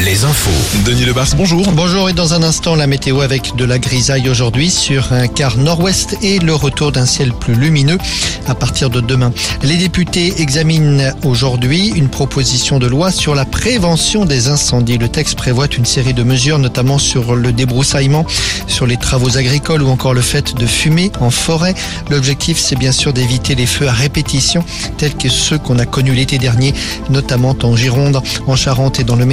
Les infos. Denis bonjour. Bonjour et dans un instant la météo avec de la grisaille aujourd'hui sur un quart nord-ouest et le retour d'un ciel plus lumineux à partir de demain. Les députés examinent aujourd'hui une proposition de loi sur la prévention des incendies. Le texte prévoit une série de mesures notamment sur le débroussaillement, sur les travaux agricoles ou encore le fait de fumer en forêt. L'objectif c'est bien sûr d'éviter les feux à répétition tels que ceux qu'on a connus l'été dernier, notamment en Gironde, en Charente et dans le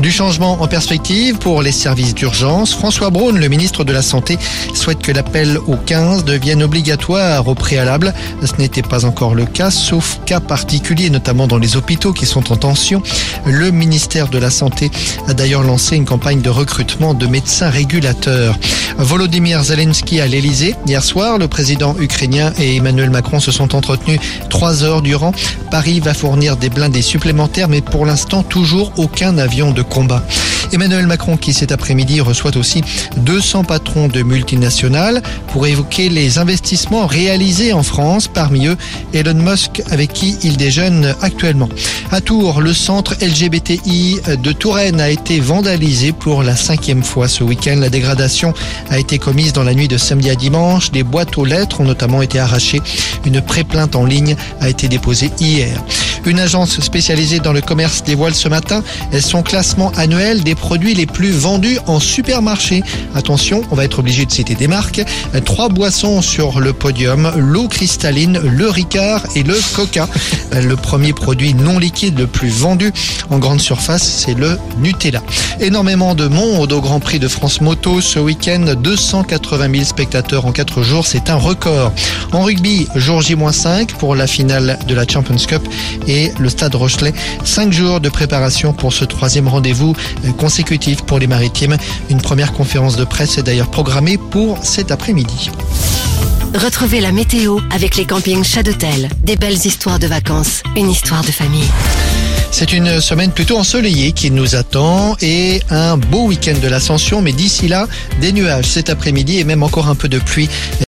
Du changement en perspective pour les services d'urgence. François Braun, le ministre de la Santé, souhaite que l'appel au 15 devienne obligatoire au préalable. Ce n'était pas encore le cas, sauf cas particuliers, notamment dans les hôpitaux qui sont en tension. Le ministère de la Santé a d'ailleurs lancé une campagne de recrutement de médecins régulateurs. Volodymyr Zelensky à l'Elysée. Hier soir, le président ukrainien et Emmanuel Macron se sont entretenus trois heures durant. Paris va fournir des blindés supplémentaires, mais pour l'instant, toujours aucun avion de combat. Emmanuel Macron qui cet après-midi reçoit aussi 200 patrons de multinationales pour évoquer les investissements réalisés en France, parmi eux Elon Musk avec qui il déjeune actuellement. À Tours, le centre LGBTI de Touraine a été vandalisé pour la cinquième fois ce week-end. La dégradation a été commise dans la nuit de samedi à dimanche. Des boîtes aux lettres ont notamment été arrachées. Une pré-plainte en ligne a été déposée hier. Une agence spécialisée dans le commerce dévoile ce matin son classement annuel des produits les plus vendus en supermarché. Attention, on va être obligé de citer des marques. Trois boissons sur le podium, l'eau cristalline, le Ricard et le Coca. Le premier produit non liquide le plus vendu en grande surface, c'est le Nutella. Énormément de monde au Grand Prix de France Moto ce week-end, 280 000 spectateurs en 4 jours, c'est un record. En rugby, jour J-5 pour la finale de la Champions Cup et le Stade Rochelet. 5 jours de préparation pour ce troisième rendez-vous consécutif pour les maritimes. Une première conférence de presse est d'ailleurs programmée pour cet après-midi. Retrouvez la météo avec les campings Chadotel. Des belles histoires de vacances, une histoire de famille. C'est une semaine plutôt ensoleillée qui nous attend et un beau week-end de l'ascension, mais d'ici là, des nuages cet après-midi et même encore un peu de pluie